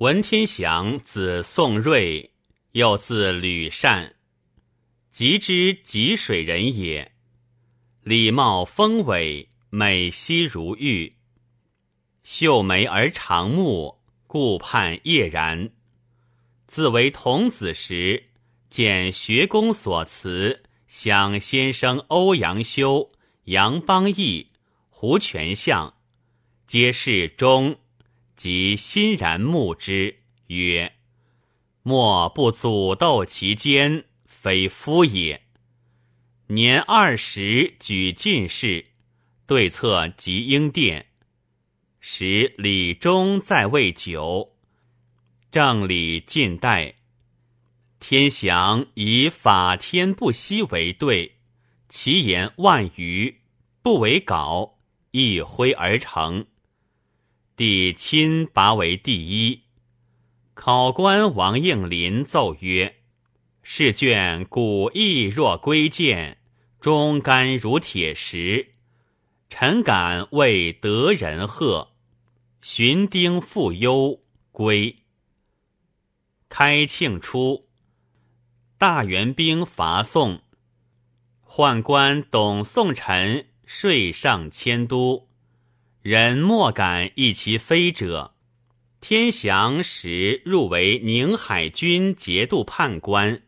文天祥字宋瑞，又字吕善，吉之吉水人也。礼貌丰伟，美兮如玉，秀眉而长目，顾盼叶然。自为童子时，见学宫所辞，想先生欧阳修、杨邦义、胡全相，皆是忠。即欣然目之，曰：“莫不祖斗其间，非夫也。”年二十举进士，对策及英殿。时李忠在位久，正理近代。天祥以法天不息为对，其言万余，不为稿，一挥而成。帝亲拔为第一。考官王应麟奏曰：“试卷古意若归剑，忠肝如铁石。臣敢为得人贺，寻丁复忧归。”开庆初，大元兵伐宋，宦官董宋臣税上迁都。人莫敢议其非者。天祥时入为宁海军节度判官，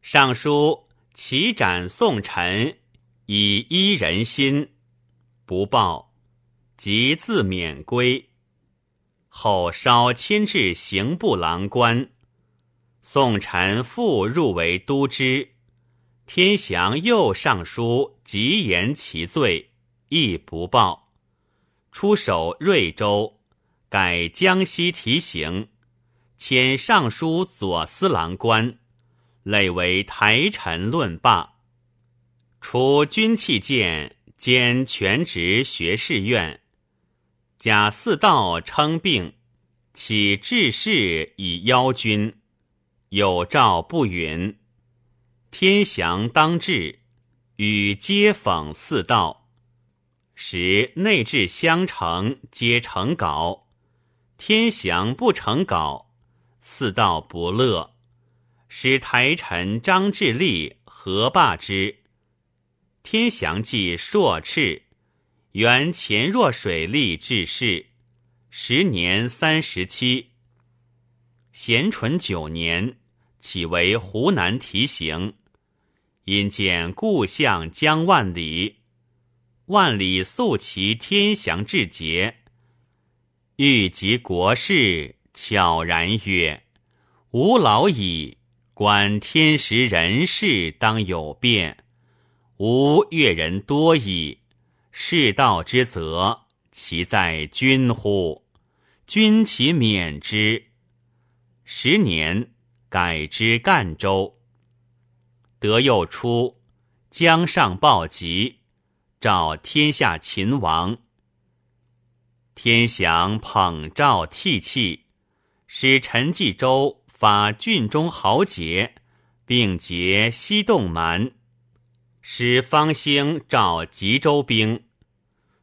上书齐斩宋臣，以依人心，不报，即自免归。后稍迁至刑部郎官，宋臣复入为都知。天祥又上书极言其罪，亦不报。出守瑞州，改江西提刑，迁尚书左司郎官，累为台臣论罢。除军器监兼全职学士院。贾似道称病，起致仕以邀君，有诏不允。天祥当至，与皆讽似道。时内治相承皆成稿，天祥不成稿，四道不乐，使台臣张志立合罢之。天祥即硕赤，原前若水利致仕，时年三十七。咸淳九年，起为湖南提刑，因见故相江万里。万里素其天祥至节，欲及国事，悄然曰：“吾老矣，观天时人事，当有变。吾越人多矣，世道之责，其在君乎？君其免之。”十年，改之赣州。德又出，江上报疾。召天下秦王，天祥捧诏涕泣，使陈继周发郡中豪杰，并结西洞蛮，使方兴召吉州兵，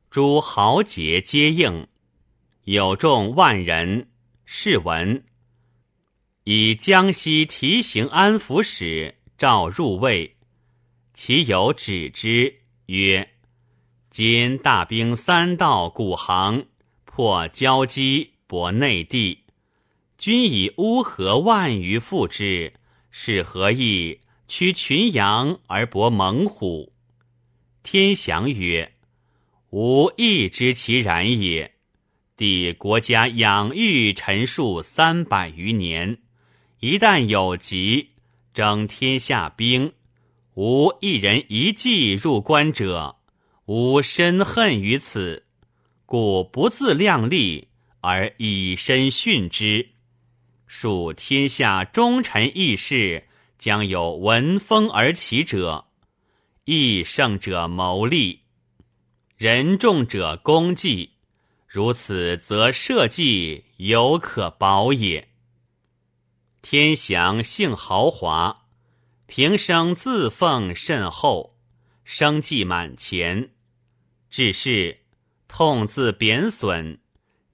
诸豪杰皆应，有众万人。是闻，以江西提刑安抚使召入魏，其有止之曰。今大兵三道古行，破交击，博内地。君以乌合万余复之，是何意？驱群羊而搏猛虎。天祥曰：“吾亦知其然也。帝国家养育陈数三百余年，一旦有疾，征天下兵，无一人一骑入关者。”吾深恨于此，故不自量力而以身殉之。数天下忠臣义士，将有闻风而起者；义胜者谋利，仁重者功绩。如此，则社稷犹可保也。天祥性豪华，平生自奉甚厚，生计满前。致是，痛自贬损，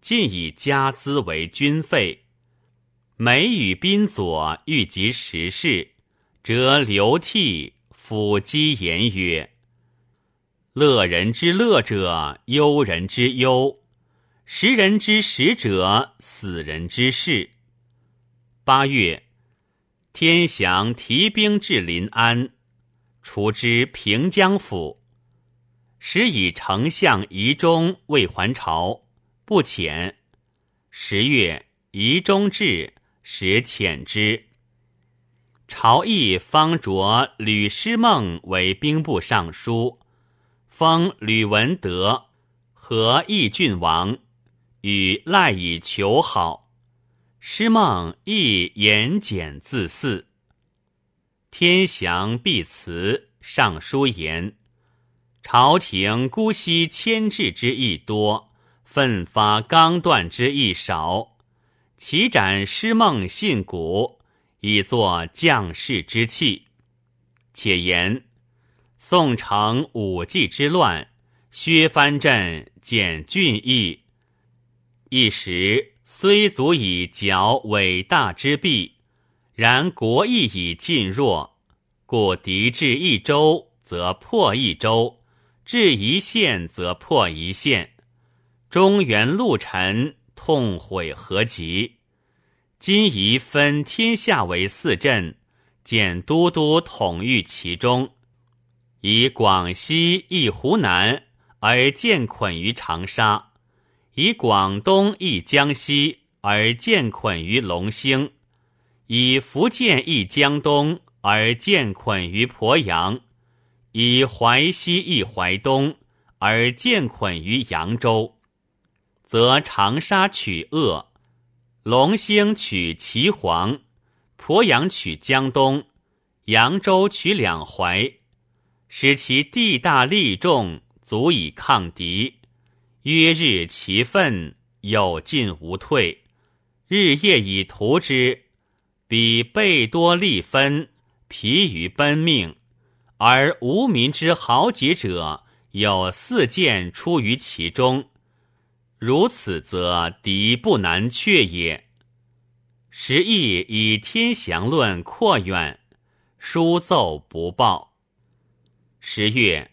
尽以家资为军费，每与宾佐欲及时事，则流涕抚讥言曰：“乐人之乐者，忧人之忧；食人之食者，死人之事。”八月，天祥提兵至临安，除之平江府。时以丞相仪中未还朝，不遣。十月，仪中至，时遣之。朝议方着吕师孟为兵部尚书，封吕文德和义郡王，与赖以求好。师孟亦言简自肆。天祥必辞，上书言。朝廷姑息牵制之意多，奋发刚断之意少。其斩师梦信古，以作将士之器。且言宋承武纪之乱，削藩镇，减郡邑，一时虽足以剿伟大之弊，然国义已尽弱，故敌至一州，则破一州。至一县则破一县，中原陆臣痛悔何极？今宜分天下为四镇，见都督统御其中，以广西一湖南而建捆于长沙，以广东一江西而建捆于龙兴，以福建一江东而建捆于鄱阳。以淮西易淮东，而建捆于扬州，则长沙取鄂，龙兴取祁黄，鄱阳取江东，扬州取两淮，使其地大力众，足以抗敌。约日其奋，有进无退，日夜以图之，彼倍多利分，疲于奔命。而无民之豪杰者，有四件出于其中，如此则敌不难却也。时亦以天祥论阔远，书奏不报。十月，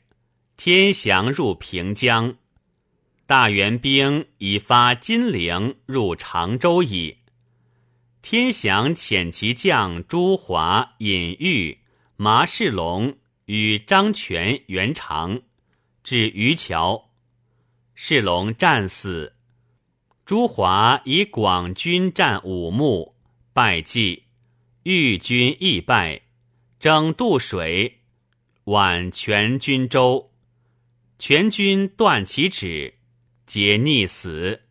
天祥入平江，大元兵已发金陵入常州矣。天祥遣其将朱华、尹玉、麻世龙。与张权、袁长至渔桥，世龙战死。朱华以广军战五木，败绩，豫军亦败，征渡水，挽全军舟，全军断其指，皆溺死。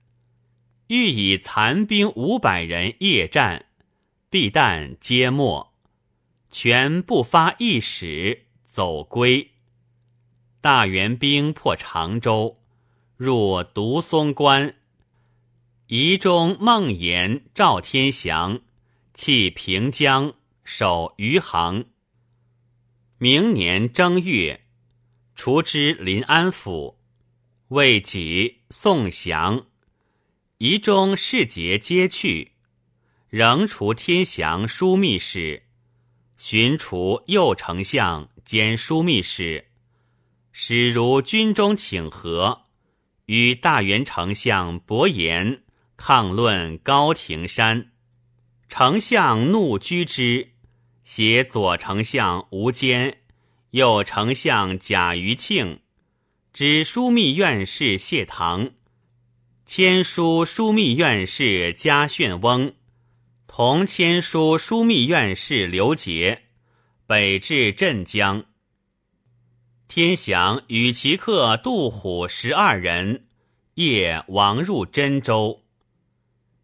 欲以残兵五百人夜战，必旦皆没，全不发一矢。走归，大元兵破常州，入独松关。仪中孟延、赵天祥弃平江，守余杭。明年正月，除之临安府。未己宋降，仪中士节皆去，仍除天祥枢密使，寻除右丞相。兼枢密使，使如军中请和，与大元丞相伯颜抗论高亭山，丞相怒居之，携左丞相吴坚、右丞相贾余庆，指枢密院士谢堂，签书枢密院士嘉炫翁，同签书枢密院士刘杰。北至镇江，天祥与其客杜虎十二人夜亡入真州。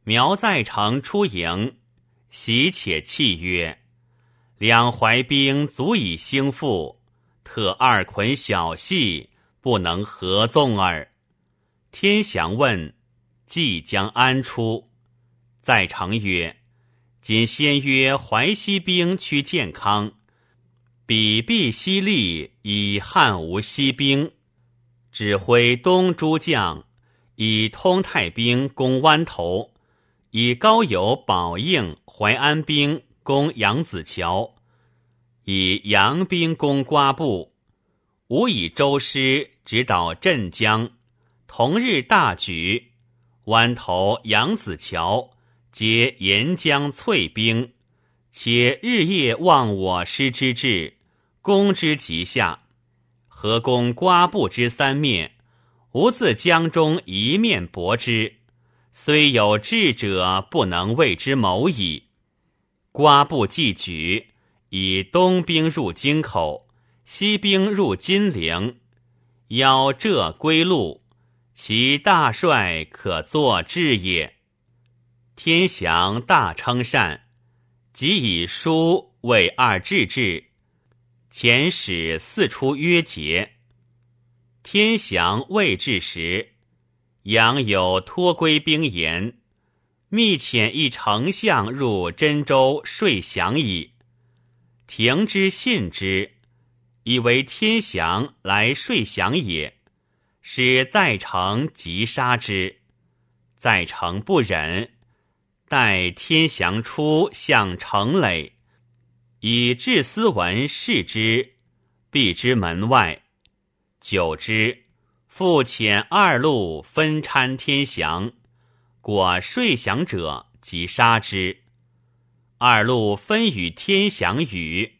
苗在成出营，喜且泣曰：“两淮兵足以兴复，特二捆小细，不能合纵耳。”天祥问：“即将安出？”在城曰：“今先约淮西兵趋建康。”彼必西利以汉无西兵，指挥东诸将以通泰兵攻湾头，以高邮保应淮安兵攻扬子桥，以杨兵攻瓜埠。吾以周师直捣镇江，同日大举，湾头扬子桥皆沿江翠兵，且日夜望我师之志，攻之极下。何公瓜部之三面，吾自江中一面搏之。虽有智者，不能为之谋矣。瓜部既举，以东兵入京口，西兵入金陵，邀浙归路，其大帅可作志也。天祥大称善，即以书为二志志，遣使四出约节。天祥未至时。杨有托归兵言，密遣一丞相入真州睡降矣。廷之信之，以为天祥来睡降也，使在城即杀之。在城不忍，待天祥出，向城垒，以至斯文视之，避之门外。久之。复遣二路分参天祥，果睡降者，即杀之。二路分与天祥语，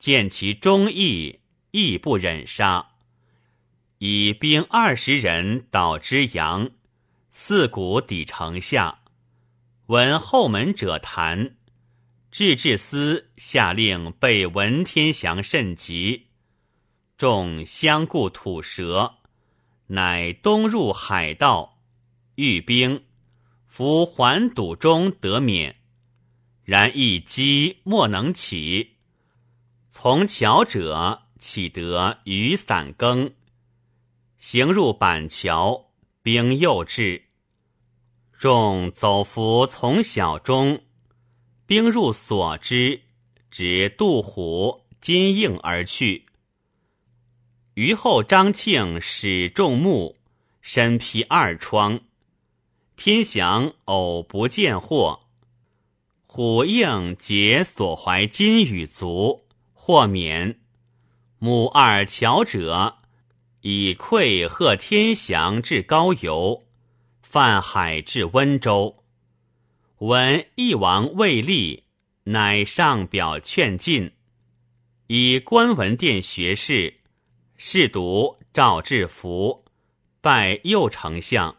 见其忠义，亦不忍杀，以兵二十人导之阳，四鼓抵城下。闻后门者谈，至至司下令备文天祥甚急，众相顾吐舌。乃东入海道，遇兵，伏环堵中得免。然一击莫能起。从桥者岂得雨伞更？行入板桥，兵又至。众走伏从小中，兵入所之，指杜虎、金应而去。虞后张庆使众目，身披二疮。天祥偶不见获，虎应解所怀金羽足，获免。母二乔者以馈贺天祥至高邮，泛海至温州。闻义王未立，乃上表劝进，以观文殿学士。侍读赵志福，拜右丞相。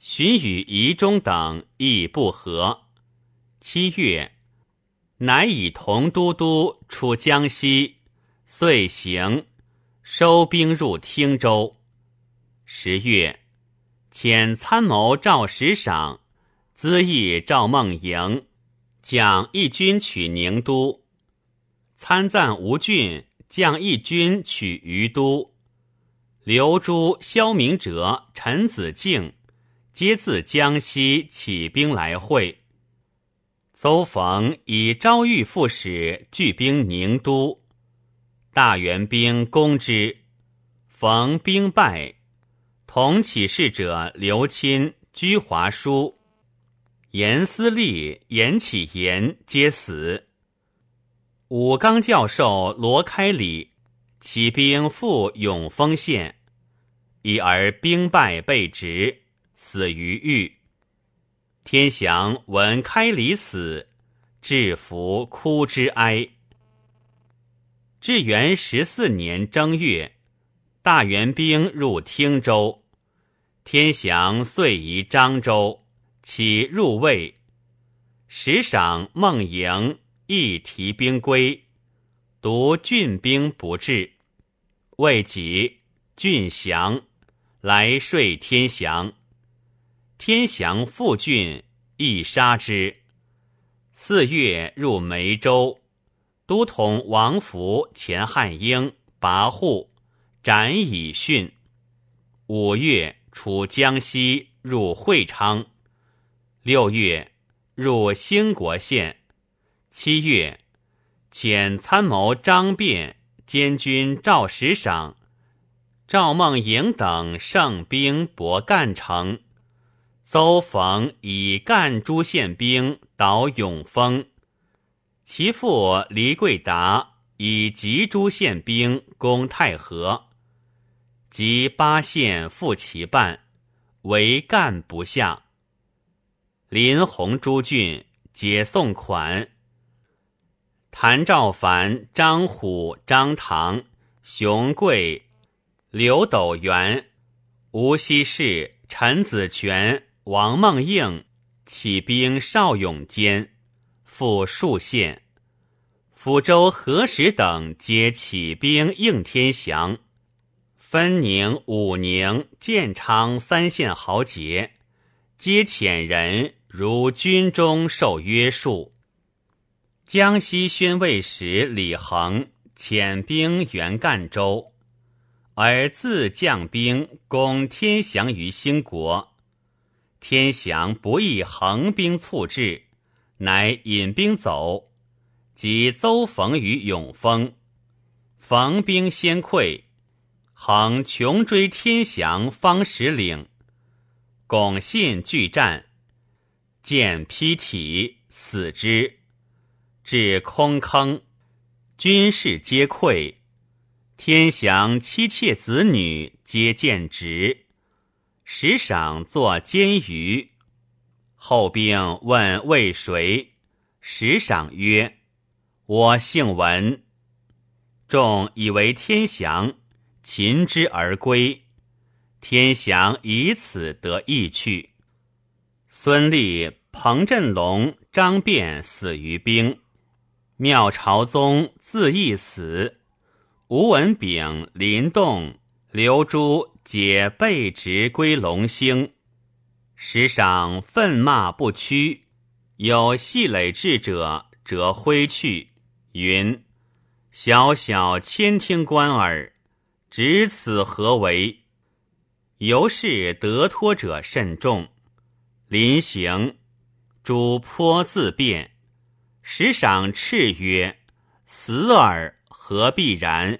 荀与仪中等亦不和。七月，乃以同都督出江西，遂行，收兵入汀州。十月，遣参谋赵石赏、资议赵孟莹，将义军取宁都。参赞吴郡。将一军取于都，刘朱、萧明哲、陈子敬皆自江西起兵来会。邹逢以昭谕副使聚兵宁都，大元兵攻之，逢兵败。同起事者刘钦、居华书、严思立、严启言皆死。武刚教授罗开礼起兵赴永丰县，已而兵败被执，死于狱。天祥闻开礼死，至服哭之哀。至元十四年正月，大元兵入汀州，天祥遂移漳州，起入魏，时赏孟莹。亦提兵归，独郡兵不至。未及，郡降，来说天祥。天祥复郡，亦杀之。四月入梅州，都统王福、钱汉英、跋扈，斩以训。五月出江西，入会昌。六月入兴国县。七月，遣参谋张变、监军赵石赏、赵孟颖等胜兵博干城，邹逢以干诸县兵捣永丰，其父黎贵达以吉诸县兵攻太和，及八县复其半，为干不下。林洪诸郡皆送款。谭兆凡、张虎、张唐、熊贵、刘斗元、吴希氏、陈子权。王孟应起兵邵永坚，复数县。抚州何时等皆起兵应天祥。分宁、武宁、建昌三县豪杰，皆遣人如军中受约束。江西宣慰使李恒遣兵援赣州，而自将兵攻天祥于兴国。天祥不意横兵促至，乃引兵走，即邹逢于永丰，逢兵先溃，横穷追天祥方石岭，巩信拒战，见披体死之，至空坑，军士皆溃，天祥妻妾子女皆见职。时赏作监鱼，后兵问为谁？时赏曰：“我姓文。”众以为天祥，擒之而归。天祥以此得意去。孙立、彭振龙、张变死于兵。妙朝宗自缢死。吴文炳、林动、刘珠。解被执归龙兴，时赏愤骂不屈，有细累智者，折挥去，云：“小小千听官耳，执此何为？”由是得脱者甚众。临行，主颇自辩，时赏斥曰：“死耳，何必然？”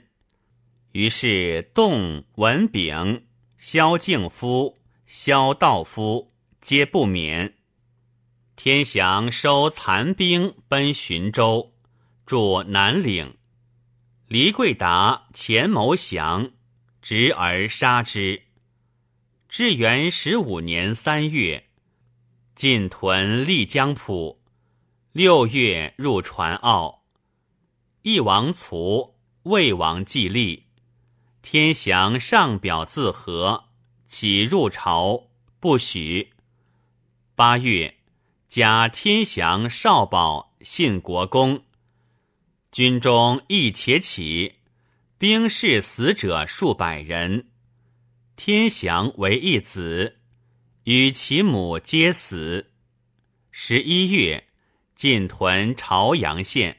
于是，动文炳、萧敬夫、萧道夫皆不免。天祥收残兵，奔寻州，驻南岭。黎贵达前谋降，执而杀之。至元十五年三月，进屯丽江浦。六月入传澳。义王卒，魏王继立。天祥上表自和，起入朝，不许。八月，加天祥少保，信国公。军中亦且起，兵士死者数百人。天祥为一子，与其母皆死。十一月，进屯朝阳县。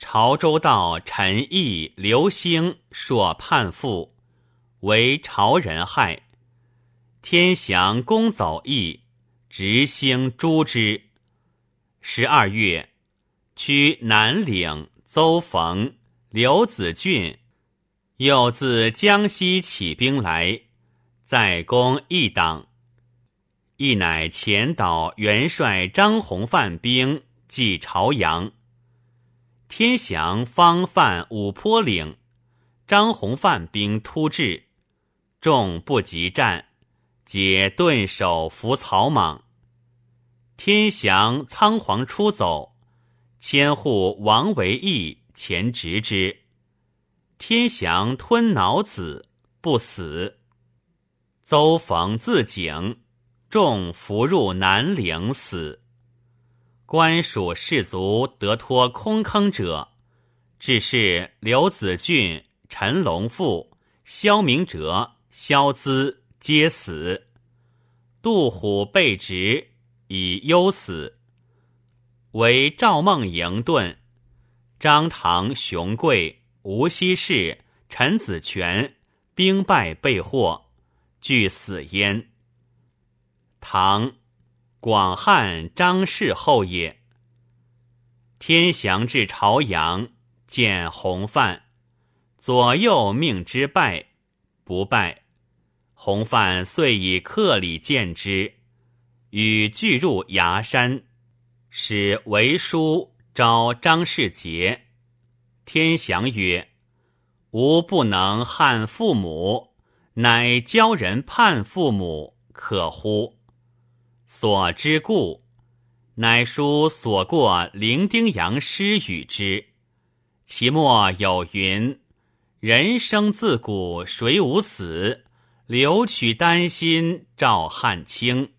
潮州道陈毅、刘兴硕叛父，为朝人害。天祥攻走义，执兴诛之。十二月，驱南岭邹逢、刘子俊，又自江西起兵来，再攻一党。义乃前导元帅张弘范兵继朝阳。天祥方犯五坡岭，张弘范兵突至，众不及战，皆顿首伏草莽。天祥仓皇出走，千户王维义前执之，天祥吞脑子不死。邹逢自警，众伏入南岭死。官属士卒得脱空坑者，只是刘子俊、陈龙富、萧明哲、萧资皆死。杜虎被执，以忧死。为赵孟营遁，张唐、熊贵、吴希氏、陈子权兵败被获，俱死焉。唐。广汉张氏后也。天祥至朝阳，见洪范，左右命之败，不败。洪范遂以客礼见之，与俱入崖山，使为书招张世杰。天祥曰：“吾不能汉父母，乃教人叛父母，可乎？”所之故，乃书所过伶丁洋诗与之。其末有云：“人生自古谁无死？留取丹心照汗青。”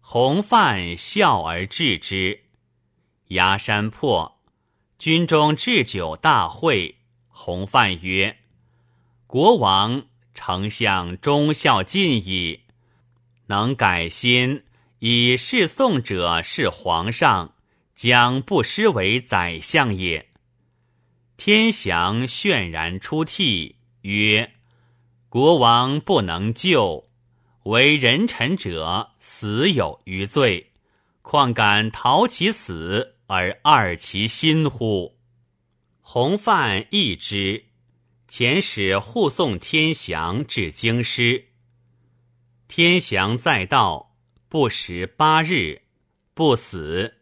洪范笑而置之。崖山破，军中置酒大会。洪范曰：“国王、丞相忠孝尽矣，能改心以侍宋者是皇上，将不失为宰相也。”天祥泫然出涕曰：“国王不能救，为人臣者死有余罪，况敢逃其死而二其心乎？”洪范亦之，遣使护送天祥至京师。天祥在道不食八日，不死，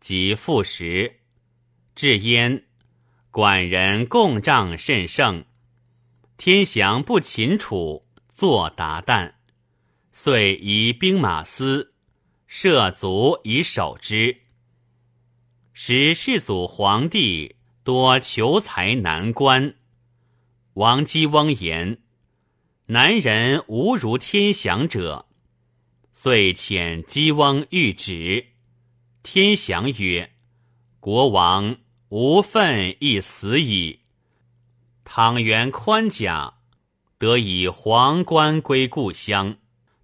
即复食，至焉。管人共帐甚盛，天祥不擒楚，作达旦，遂移兵马司，设卒以守之。使世祖皇帝多求才难关，王姬翁言：“南人无如天祥者。”遂遣姬翁谕旨。天祥曰：“国王。”无愤亦死矣。倘元宽甲，得以皇冠归故乡，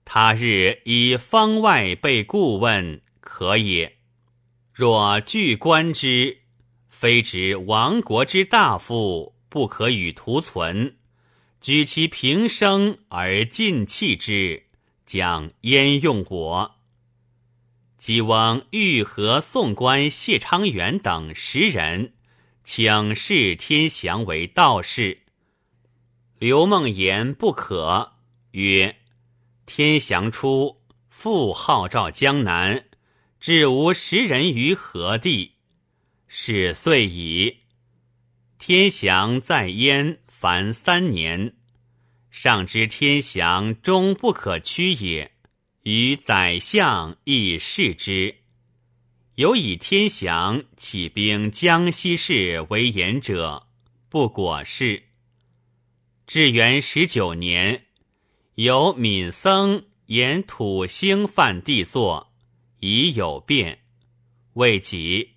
他日以方外被顾问，可也。若拒官之，非执亡国之大夫，不可与图存。举其平生而尽弃之，将焉用我？姬翁欲和宋官谢昌元等十人，请示天祥为道士。刘梦言不可，曰：“天祥初复号召江南，至无十人于何地？是遂矣。天祥在焉凡三年，上知天祥终不可屈也。”与宰相亦视之，有以天祥起兵江西事为言者，不果是。至元十九年，有闵僧言土星犯地作，已有变。未及，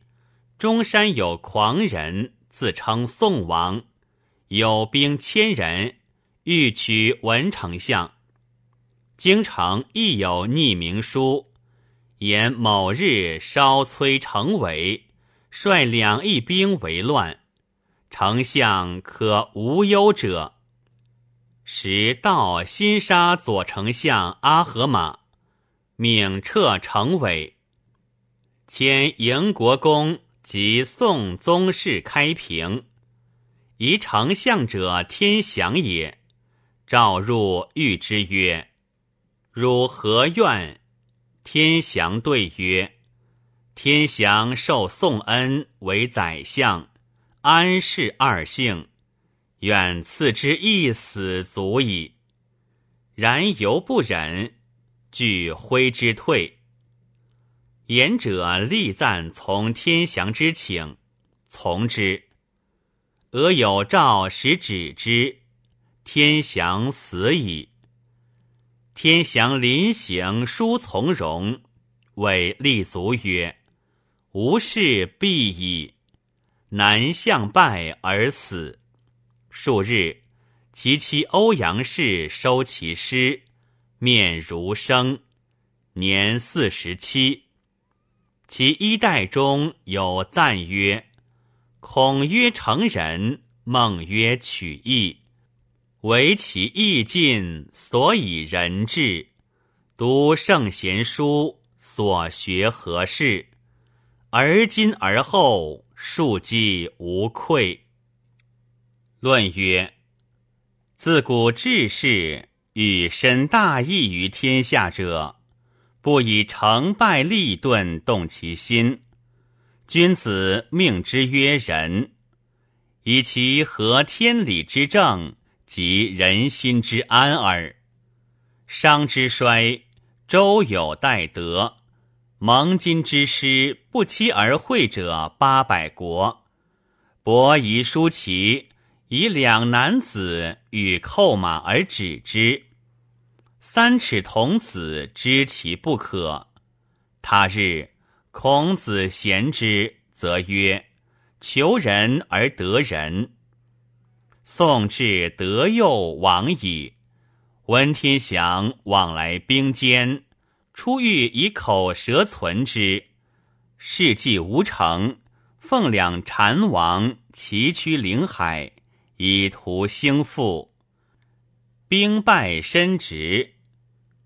中山有狂人自称宋王，有兵千人，欲取文丞相。京城亦有匿名书，言某日稍催城围，率两翼兵为乱，丞相可无忧者。时道新杀左丞相阿合马，命撤城围，迁迎国公及宋宗室开平，宜丞相者天祥也。召入谕之曰。汝何愿？天祥对曰：“天祥受宋恩为宰相，安氏二姓，愿赐之一死足矣。然犹不忍，惧挥之退。言者力赞从天祥之请，从之。俄有诏使止之，天祥死矣。”天祥临行，书从容，谓立足曰：“吾事必矣。”南向拜而死。数日，其妻欧阳氏收其尸，面如生，年四十七。其衣带中有赞曰：“孔曰成人，孟曰取义。”唯其义尽，所以人至。读圣贤书，所学何事？而今而后，庶几无愧。论曰：自古治世，欲伸大义于天下者，不以成败利钝动其心。君子命之曰仁，以其合天理之正，及人心之安耳。商之衰，周有待德；蒙今之师，不期而会者八百国。伯夷叔齐。以两男子与扣马而止之。三尺童子知其不可。他日，孔子贤之，则曰：“求人而得人。”宋至德佑亡矣。闻天祥往来兵坚，出欲以口舌存之。事迹无成，奉两禅王，崎岖领海。以图兴复，兵败身直。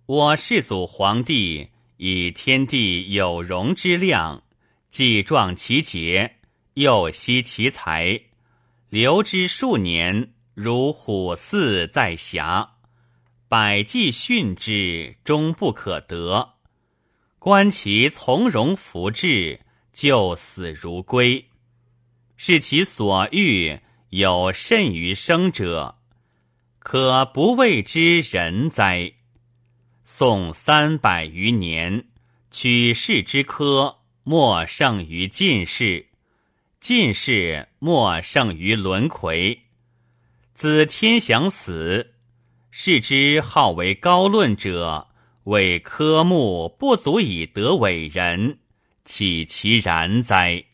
我世祖皇帝以天地有容之量，既壮其节，又惜其才，留之数年，如虎兕在峡，百计训之，终不可得。观其从容福至，救死如归，是其所欲。有甚于生者，可不谓之人哉？宋三百余年，取士之科，莫胜于进士；进士莫胜于轮魁。自天祥死，士之好为高论者，为科目不足以得伟人，岂其然哉？